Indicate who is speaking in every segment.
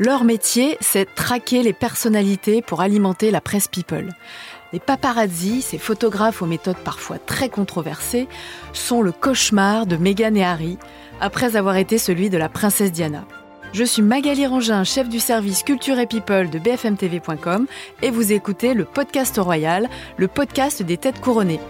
Speaker 1: Leur métier, c'est traquer les personnalités pour alimenter la presse people. Les paparazzi, ces photographes aux méthodes parfois très controversées, sont le cauchemar de Meghan et Harry, après avoir été celui de la princesse Diana. Je suis Magali Rangin, chef du service Culture et People de bfmtv.com et vous écoutez le podcast royal, le podcast des têtes couronnées.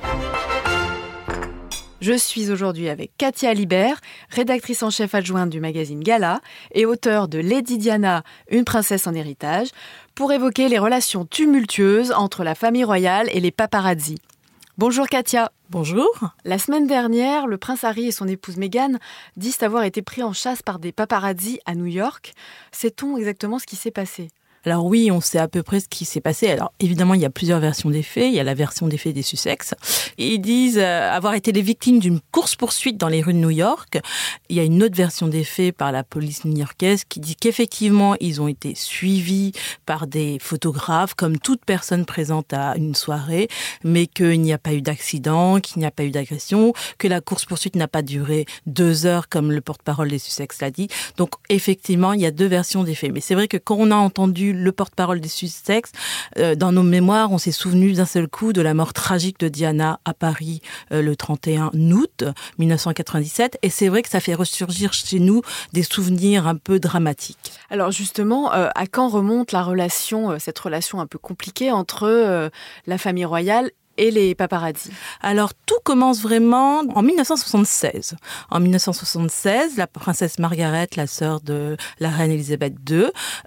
Speaker 1: Je suis aujourd'hui avec Katia Libert, rédactrice en chef adjointe du magazine Gala et auteur de Lady Diana, une princesse en héritage, pour évoquer les relations tumultueuses entre la famille royale et les paparazzi. Bonjour Katia.
Speaker 2: Bonjour.
Speaker 1: La semaine dernière, le prince Harry et son épouse Meghan disent avoir été pris en chasse par des paparazzi à New York. Sait-on exactement ce qui s'est passé?
Speaker 2: Alors oui, on sait à peu près ce qui s'est passé. Alors évidemment, il y a plusieurs versions des faits. Il y a la version des faits des Sussex. Ils disent euh, avoir été les victimes d'une course-poursuite dans les rues de New York. Il y a une autre version des faits par la police new-yorkaise qui dit qu'effectivement, ils ont été suivis par des photographes, comme toute personne présente à une soirée, mais qu'il n'y a pas eu d'accident, qu'il n'y a pas eu d'agression, que la course-poursuite n'a pas duré deux heures, comme le porte-parole des Sussex l'a dit. Donc effectivement, il y a deux versions des faits. Mais c'est vrai que quand on a entendu le porte-parole des Sussex, euh, dans nos mémoires, on s'est souvenu d'un seul coup de la mort tragique de Diana à Paris euh, le 31 août 1997. Et c'est vrai que ça fait ressurgir chez nous des souvenirs un peu dramatiques.
Speaker 1: Alors justement, euh, à quand remonte la relation, cette relation un peu compliquée entre la famille royale et les paparazzi
Speaker 2: Alors tout commence vraiment en 1976. En 1976, la princesse Margaret, la sœur de la reine Elisabeth II,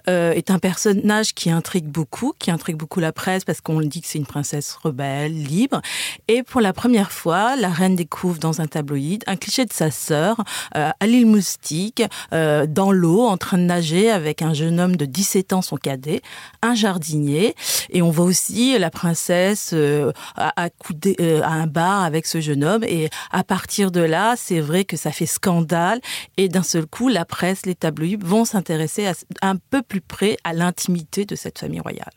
Speaker 2: euh, est un personnage qui intrigue beaucoup, qui intrigue beaucoup la presse parce qu'on dit que c'est une princesse rebelle, libre. Et pour la première fois, la reine découvre dans un tabloïd un cliché de sa sœur euh, à l'île Moustique, euh, dans l'eau, en train de nager avec un jeune homme de 17 ans, son cadet, un jardinier. Et on voit aussi la princesse à, euh, à un bar avec ce jeune homme. Et à partir de là, c'est vrai que ça fait scandale. Et d'un seul coup, la presse, les tabloïds vont s'intéresser un peu plus près à l'intimité de cette famille royale.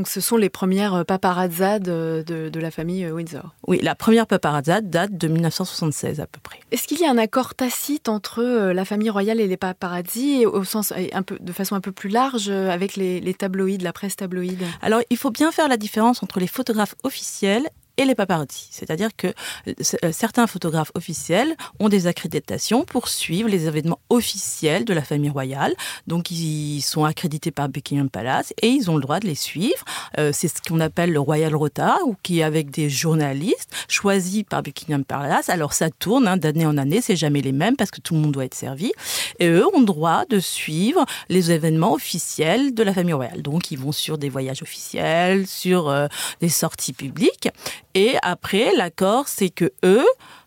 Speaker 1: Donc ce sont les premières euh, paparazzades de, de, la famille euh, Windsor.
Speaker 2: Oui, la première paparazzade date de 1976 à peu près.
Speaker 1: Est-ce qu'il y a un accord tacite entre la famille royale et les paparazzi, au sens un peu, de façon un peu plus large avec les, les tabloïds, la presse tabloïde?
Speaker 2: Alors il faut bien faire la différence entre les photographes officiels et les paparazzi. C'est-à-dire que euh, euh, certains photographes officiels ont des accréditations pour suivre les événements officiels de la famille royale. Donc ils sont accrédités par Buckingham Palace et ils ont le droit de les suivre. Euh, c'est ce qu'on appelle le Royal Rota, ou qui est avec des journalistes choisis par Buckingham Palace. Alors ça tourne hein, d'année en année, c'est jamais les mêmes parce que tout le monde doit être servi. Et eux ont le droit de suivre les événements officiels de la famille royale. Donc ils vont sur des voyages officiels, sur des sorties publiques. Et après, l'accord, c'est que eux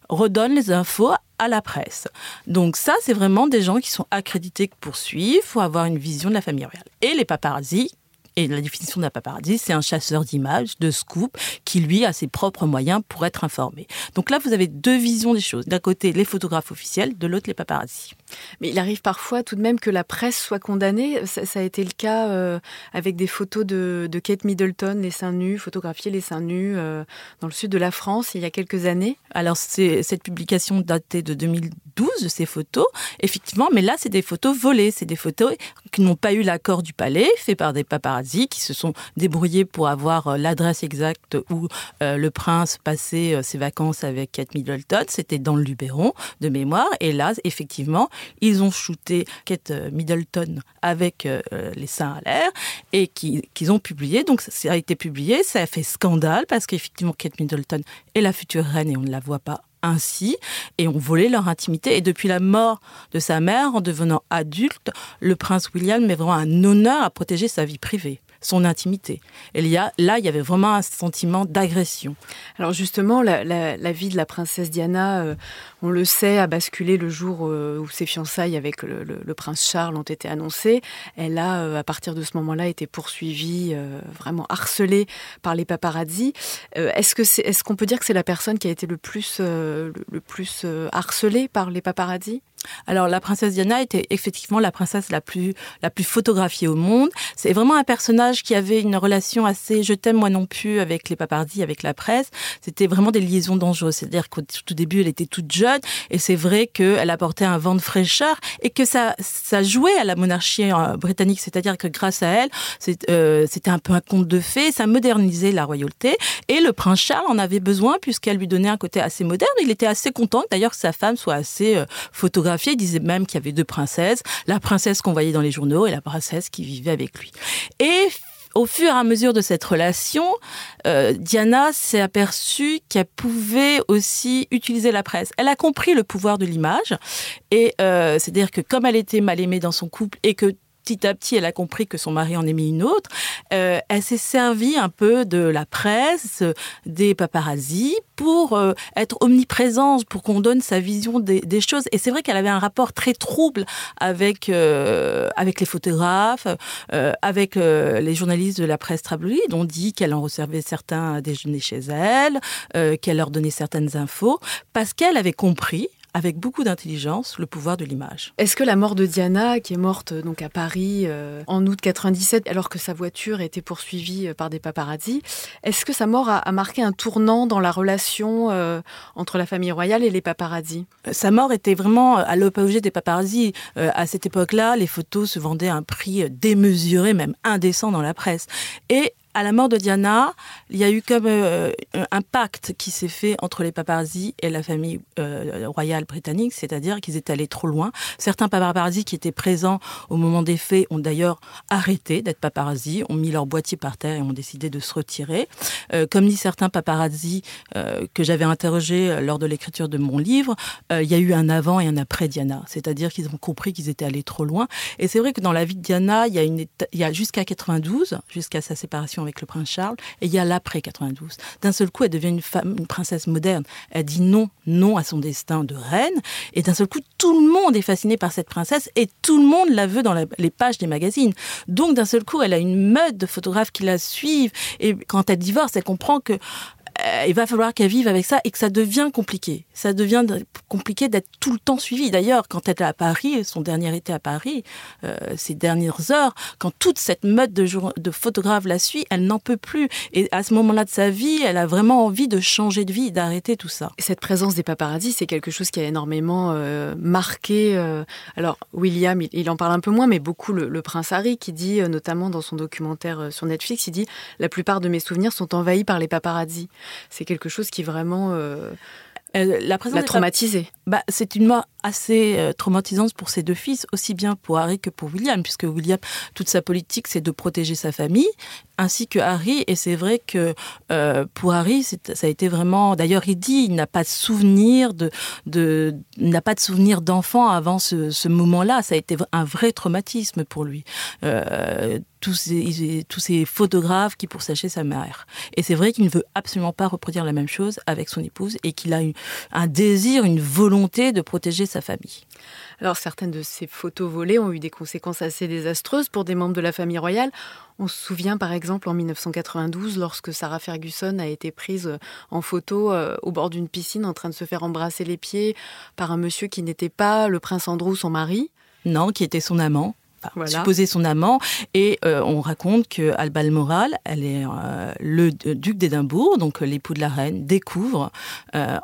Speaker 2: redonnent les infos à la presse. Donc ça, c'est vraiment des gens qui sont accrédités pour suivre, faut avoir une vision de la famille royale. Et les paparazzis, et la définition d'un paparazzi, c'est un chasseur d'images, de scoop, qui lui a ses propres moyens pour être informé. Donc là, vous avez deux visions des choses. D'un côté, les photographes officiels, de l'autre, les paparazzis.
Speaker 1: Mais il arrive parfois tout de même que la presse soit condamnée. Ça, a été le cas euh, avec des photos de, Kate Middleton, les seins nus, photographier les seins nus euh, dans le sud de la France il y a quelques années.
Speaker 2: Alors, cette publication datait de 2012, ces photos, effectivement, mais là, c'est des photos volées. C'est des photos qui n'ont pas eu l'accord du palais, fait par des paparazzis qui se sont débrouillés pour avoir euh, l'adresse exacte où euh, le prince passait euh, ses vacances avec Kate Middleton. C'était dans le Luberon de mémoire. Et là, effectivement, ils ont shooté Kate Middleton avec les seins à l'air et qu'ils ont publié. Donc ça a été publié, ça a fait scandale parce qu'effectivement Kate Middleton est la future reine et on ne la voit pas ainsi et ont volé leur intimité. Et depuis la mort de sa mère, en devenant adulte, le prince William met vraiment un honneur à protéger sa vie privée son intimité. Et là, il y avait vraiment un sentiment d'agression.
Speaker 1: Alors justement, la, vie de la princesse Diana, euh, on le sait, a basculé le jour euh, où ses fiançailles avec le, prince Charles ont été annoncées. Elle a, euh, à partir de ce moment-là, été poursuivie, vraiment harcelée par les paparazzi. est-ce que c'est, est-ce qu'on peut dire que c'est la personne qui a été le plus, le, plus harcelée par les paparazzi?
Speaker 2: Alors la princesse Diana était effectivement la princesse la plus la plus photographiée au monde. C'est vraiment un personnage qui avait une relation assez je t'aime moi non plus avec les papardis, avec la presse. C'était vraiment des liaisons dangereuses. C'est-à-dire qu'au tout début elle était toute jeune Et c'est vrai qu'elle apportait un vent de fraîcheur et que ça, ça jouait à la monarchie euh, britannique. C'est-à-dire que grâce à elle, euh, c'était un peu un conte de fées. Ça modernisait la royauté. Et le prince Charles en avait besoin puisqu'elle lui donnait un côté assez moderne. Il était assez content d'ailleurs que sa femme soit assez euh, photographiée. Il disait même qu'il y avait deux princesses. La princesse qu'on voyait dans les journaux et la princesse qui vivait avec lui. Et au fur et à mesure de cette relation, euh, Diana s'est aperçue qu'elle pouvait aussi utiliser la presse. Elle a compris le pouvoir de l'image, et euh, c'est-à-dire que comme elle était mal aimée dans son couple et que petit à petit, elle a compris que son mari en aimait une autre. Euh, elle s'est servie un peu de la presse, des paparazzis, pour euh, être omniprésente, pour qu'on donne sa vision des, choses. Et c'est vrai qu'elle avait un rapport très trouble avec euh, avec les photographes, avec les journalistes de la presse tabloïde. On dit qu'elle en recevait certains déjeuner chez elle, qu'elle leur donnait certaines infos, parce qu'elle avait compris avec beaucoup d'intelligence le pouvoir de l'image.
Speaker 1: Est-ce que la mort de Diana, qui est morte donc à Paris euh, en août 97, alors que sa voiture était poursuivie euh, par des paparazzis, est-ce que sa mort a, marqué un tournant dans la relation euh, entre la famille royale et les paparazzis
Speaker 2: Sa mort était vraiment à l'opposé des paparazzis. à cette époque-là, les photos se vendaient à un prix démesuré, même indécent dans la presse. Et à la mort de Diana, il y a eu comme euh, un pacte qui s'est fait entre les paparazzi et la famille euh, royale britannique, c'est-à-dire qu'ils étaient allés trop loin. Certains paparazzi qui étaient présents au moment des faits ont d'ailleurs arrêté d'être paparazzi, ont mis leur boîtier par terre et ont décidé de se retirer. Euh, comme dit certains paparazzi que j'avais interrogés lors de l'écriture de mon livre, il y a eu un avant et un après Diana, c'est-à-dire qu'ils ont compris qu'ils étaient allés trop loin. Et c'est vrai que dans la vie de Diana, il y a jusqu'à 92, jusqu'à sa séparation avec le prince Charles, et il y a l'après 92. D'un seul coup, elle devient une femme, une princesse moderne. Elle dit non, non à son destin de reine, et d'un seul coup, tout le monde est fasciné par cette princesse, et tout le monde la veut dans les pages des magazines. Donc, d'un seul coup, elle a une meute de photographes qui la suivent, et quand elle divorce, elle comprend que il va falloir qu'elle vive avec ça et que ça devient compliqué. Ça devient compliqué d'être tout le temps suivi. D'ailleurs, quand elle est à Paris, son dernier été à Paris, euh, ces dernières heures, quand toute cette meute de, de photographes la suit, elle n'en peut plus. Et à ce moment-là de sa vie, elle a vraiment envie de changer de vie, d'arrêter tout ça.
Speaker 1: Cette présence des paparazzis, c'est quelque chose qui a énormément euh, marqué. alors, William, il, en parle un peu moins, mais beaucoup le, le prince Harry, qui dit, notamment dans son documentaire sur Netflix, il dit La plupart de mes souvenirs sont envahis par les paparazzis c'est quelque chose qui vraiment euh, euh, la l'a traumatisé.
Speaker 2: Bah, c'est une mort assez euh, traumatisante pour ses deux fils, aussi bien pour Harry que pour William, puisque William, toute sa politique, c'est de protéger sa famille, ainsi que Harry. Et c'est vrai que euh, pour Harry, ça a été vraiment. D'ailleurs, il dit, il n'a pas de souvenir de, de n'a pas de souvenir d'enfant avant ce, ce moment-là. Ça a été un vrai traumatisme pour lui. Euh, tous ces, tous ces photographes qui poursachaient sa mère. Et c'est vrai qu'il ne veut absolument pas reproduire la même chose avec son épouse et qu'il a un désir, une volonté de protéger sa famille.
Speaker 1: Alors certaines de ces photos volées ont eu des conséquences assez désastreuses pour des membres de la famille royale. On se souvient par exemple en 1992 lorsque Sarah Ferguson a été prise en photo euh, au bord d'une piscine en train de se faire embrasser les pieds par un monsieur qui n'était pas le prince Andrew, son mari.
Speaker 2: Non, qui était son amant supposé son amant. Et euh, on raconte que Alba Moral, elle est euh, le duc d'Édimbourg, donc euh, l'époux de la reine, découvre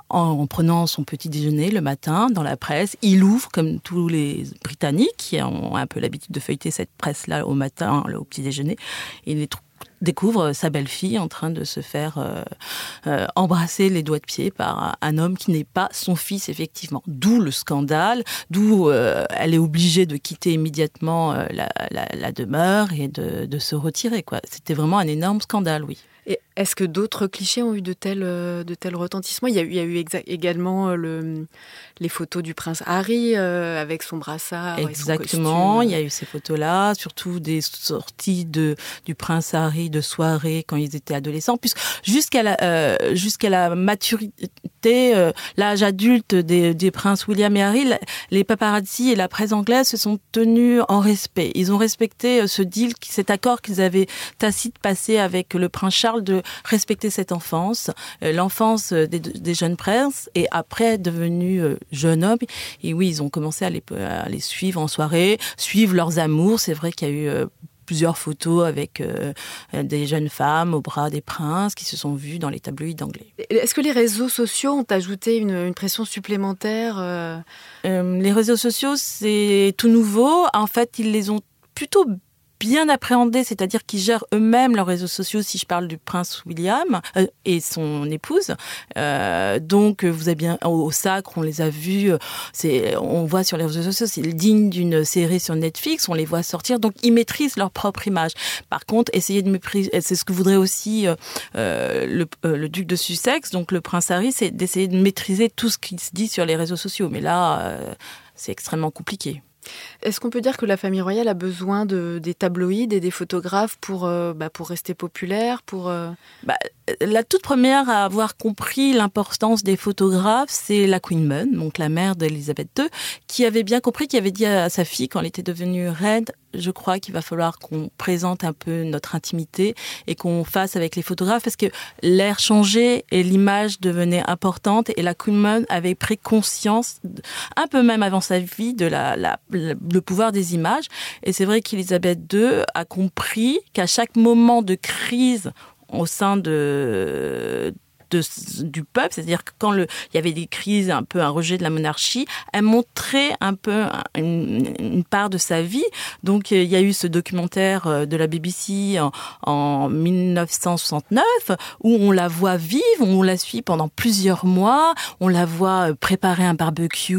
Speaker 2: en, prenant son petit déjeuner le matin dans la presse, il ouvre comme tous les Britanniques qui ont un peu l'habitude de feuilleter cette presse-là au matin, au petit déjeuner. Il découvre sa belle-fille en train de se faire euh, euh, embrasser les doigts de pied par un homme qui n'est pas son fils, effectivement. D'où le scandale, d'où euh, elle est obligée de quitter immédiatement la, demeure et de se retirer. C'était vraiment un énorme scandale, oui.
Speaker 1: Est-ce que d'autres clichés ont eu de tels, euh, de tels retentissements? Il y, a, il y a eu également euh, le, les photos du prince Harry euh, avec son brassard.
Speaker 2: Exactement, il y a eu ces photos-là, surtout des sorties de, du prince Harry de soirée quand ils étaient adolescents, jusqu'à la, jusqu'à la maturité, l'âge adulte des, des, princes William et Harry, les paparazzi et la presse anglaise se sont tenus en respect. Ils ont respecté ce deal, cet accord qu'ils avaient tacite passé avec le prince Charles de respecter cette enfance, euh, l'enfance des, jeunes princes, et après devenus euh, jeunes hommes. Et oui, ils ont commencé à les, à les suivre en soirée, suivre leurs amours. C'est vrai qu'il y a eu euh, plusieurs photos avec des jeunes femmes au bras des princes qui se sont vues dans les tabloïds anglais.
Speaker 1: Est-ce que les réseaux sociaux ont ajouté une, pression supplémentaire
Speaker 2: Les réseaux sociaux, c'est tout nouveau. En fait, ils les ont plutôt bien appréhendés, c'est-à-dire qu'ils gèrent eux-mêmes leurs réseaux sociaux, si je parle du prince William euh, et son épouse. Euh, donc, vous avez bien au, Sacre, on les a vus, euh, on voit sur les réseaux sociaux, c'est digne d'une série sur Netflix, on les voit sortir, donc ils maîtrisent leur propre image. Par contre, essayer de mépriser, c'est ce que voudrait aussi le, le, duc de Sussex, donc le prince Harry, c'est d'essayer de maîtriser tout ce qui se dit sur les réseaux sociaux. Mais là, c'est extrêmement compliqué.
Speaker 1: Est-ce qu'on peut dire que la famille royale a besoin de, des tabloïds et des photographes pour, euh, bah, pour rester populaire pour, euh
Speaker 2: bah, La toute première à avoir compris l'importance des photographes, c'est la Queen Mun, donc la mère d'Elisabeth II, qui avait bien compris, qui avait dit à sa fille quand elle était devenue reine, je crois qu'il va falloir qu'on présente un peu notre intimité et qu'on fasse avec les photographes parce que l'air changeait et l'image devenait importante et la Queen avait pris conscience, un peu même avant sa vie, de la, le pouvoir des images. Et c'est vrai qu'Elisabeth II a compris qu'à chaque moment de crise au sein de du peuple, c'est-à-dire que quand le, il y avait des crises, un peu un rejet de la monarchie, elle montrait un peu une, part de sa vie. Donc il y a eu ce documentaire euh, de la BBC en, en 1969 où on la voit vivre, on la suit pendant plusieurs mois, on la voit euh, préparer un barbecue,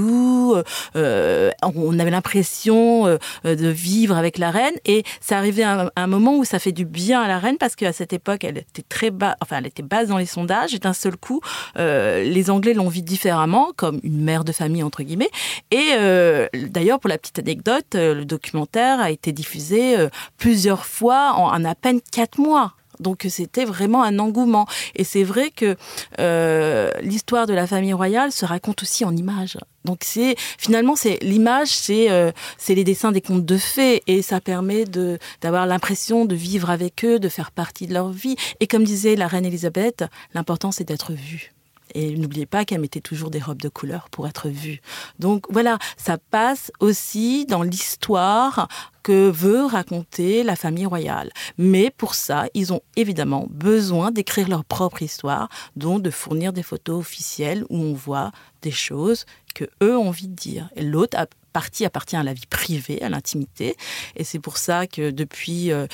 Speaker 2: euh, on avait l'impression de vivre avec la reine et ça arrivait à un, moment où ça fait du bien à la reine parce qu'à cette époque elle était très bas, enfin elle était basse dans les sondages d'un seul coup, euh, les Anglais l'ont vu différemment, comme une mère de famille entre guillemets. Et euh, d'ailleurs, pour la petite anecdote, euh, le documentaire a été diffusé plusieurs fois en, en à peine quatre mois. Donc c'était vraiment un engouement. Et c'est vrai que euh, l'histoire de la famille royale se raconte aussi en images. Donc c'est finalement c'est l'image, c'est euh, c'est les dessins des contes de fées et ça permet de d'avoir l'impression de vivre avec eux, de faire partie de leur vie. Et comme disait la reine Elisabeth, l'important c'est d'être vue. Et n'oubliez pas qu'elle mettait toujours des robes de couleur pour être vue. Donc voilà, ça passe aussi dans l'histoire que veut raconter la famille royale. Mais pour ça, ils ont évidemment besoin d'écrire leur propre histoire, donc de fournir des photos officielles où on voit des choses que eux ont envie de dire. Et l'autre partie appartient à la vie privée, à l'intimité. Et c'est pour ça que depuis euh,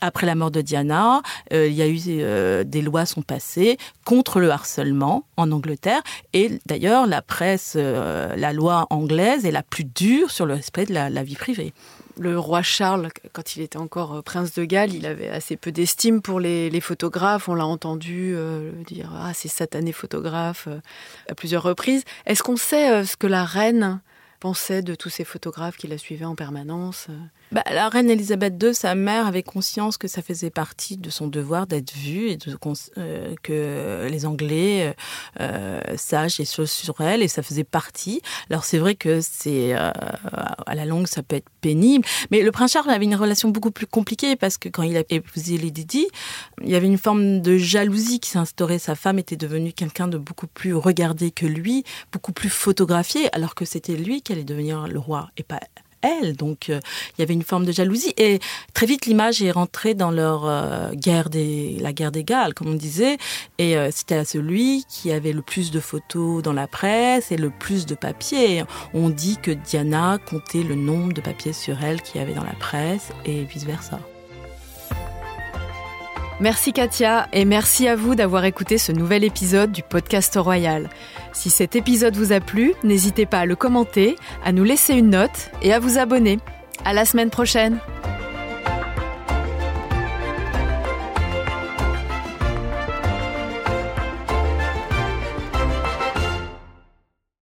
Speaker 2: après la mort de Diana, euh, il y a eu euh, des lois sont passées contre le harcèlement en Angleterre. Et d'ailleurs, la presse, euh, la loi anglaise est la plus dure sur le respect de la, vie privée.
Speaker 1: Le roi Charles, quand il était encore prince de Galles, il avait assez peu d'estime pour les, photographes. On l'a entendu dire ah c'est satané photographe à plusieurs reprises. Est-ce qu'on sait ce que la reine pensait de tous ces photographes qui la suivaient en permanence
Speaker 2: bah, la reine Elisabeth II, sa mère, avait conscience que ça faisait partie de son devoir d'être vue et de, euh, que les Anglais euh, euh, sachent les choses sur elle et ça faisait partie. Alors c'est vrai que c'est à la longue ça peut être pénible, mais le prince Charles avait une relation beaucoup plus compliquée parce que quand il a épousé Lady Di, il y avait une forme de jalousie qui s'instaurait. Sa femme était devenue quelqu'un de beaucoup plus regardé que lui, beaucoup plus photographié, alors que c'était lui qui allait devenir le roi et pas elle. Donc euh, il y avait une forme de jalousie et très vite l'image est rentrée dans leur euh, guerre des la guerre des Galles comme on disait et euh, c'était celui qui avait le plus de photos dans la presse et le plus de papiers. On dit que Diana comptait le nombre de papiers sur elle qu'il y avait dans la presse et vice versa.
Speaker 1: Merci Katia et merci à vous d'avoir écouté ce nouvel épisode du podcast royal. Si cet épisode vous a plu, n'hésitez pas à le commenter, à nous laisser une note et à vous abonner. À la semaine prochaine!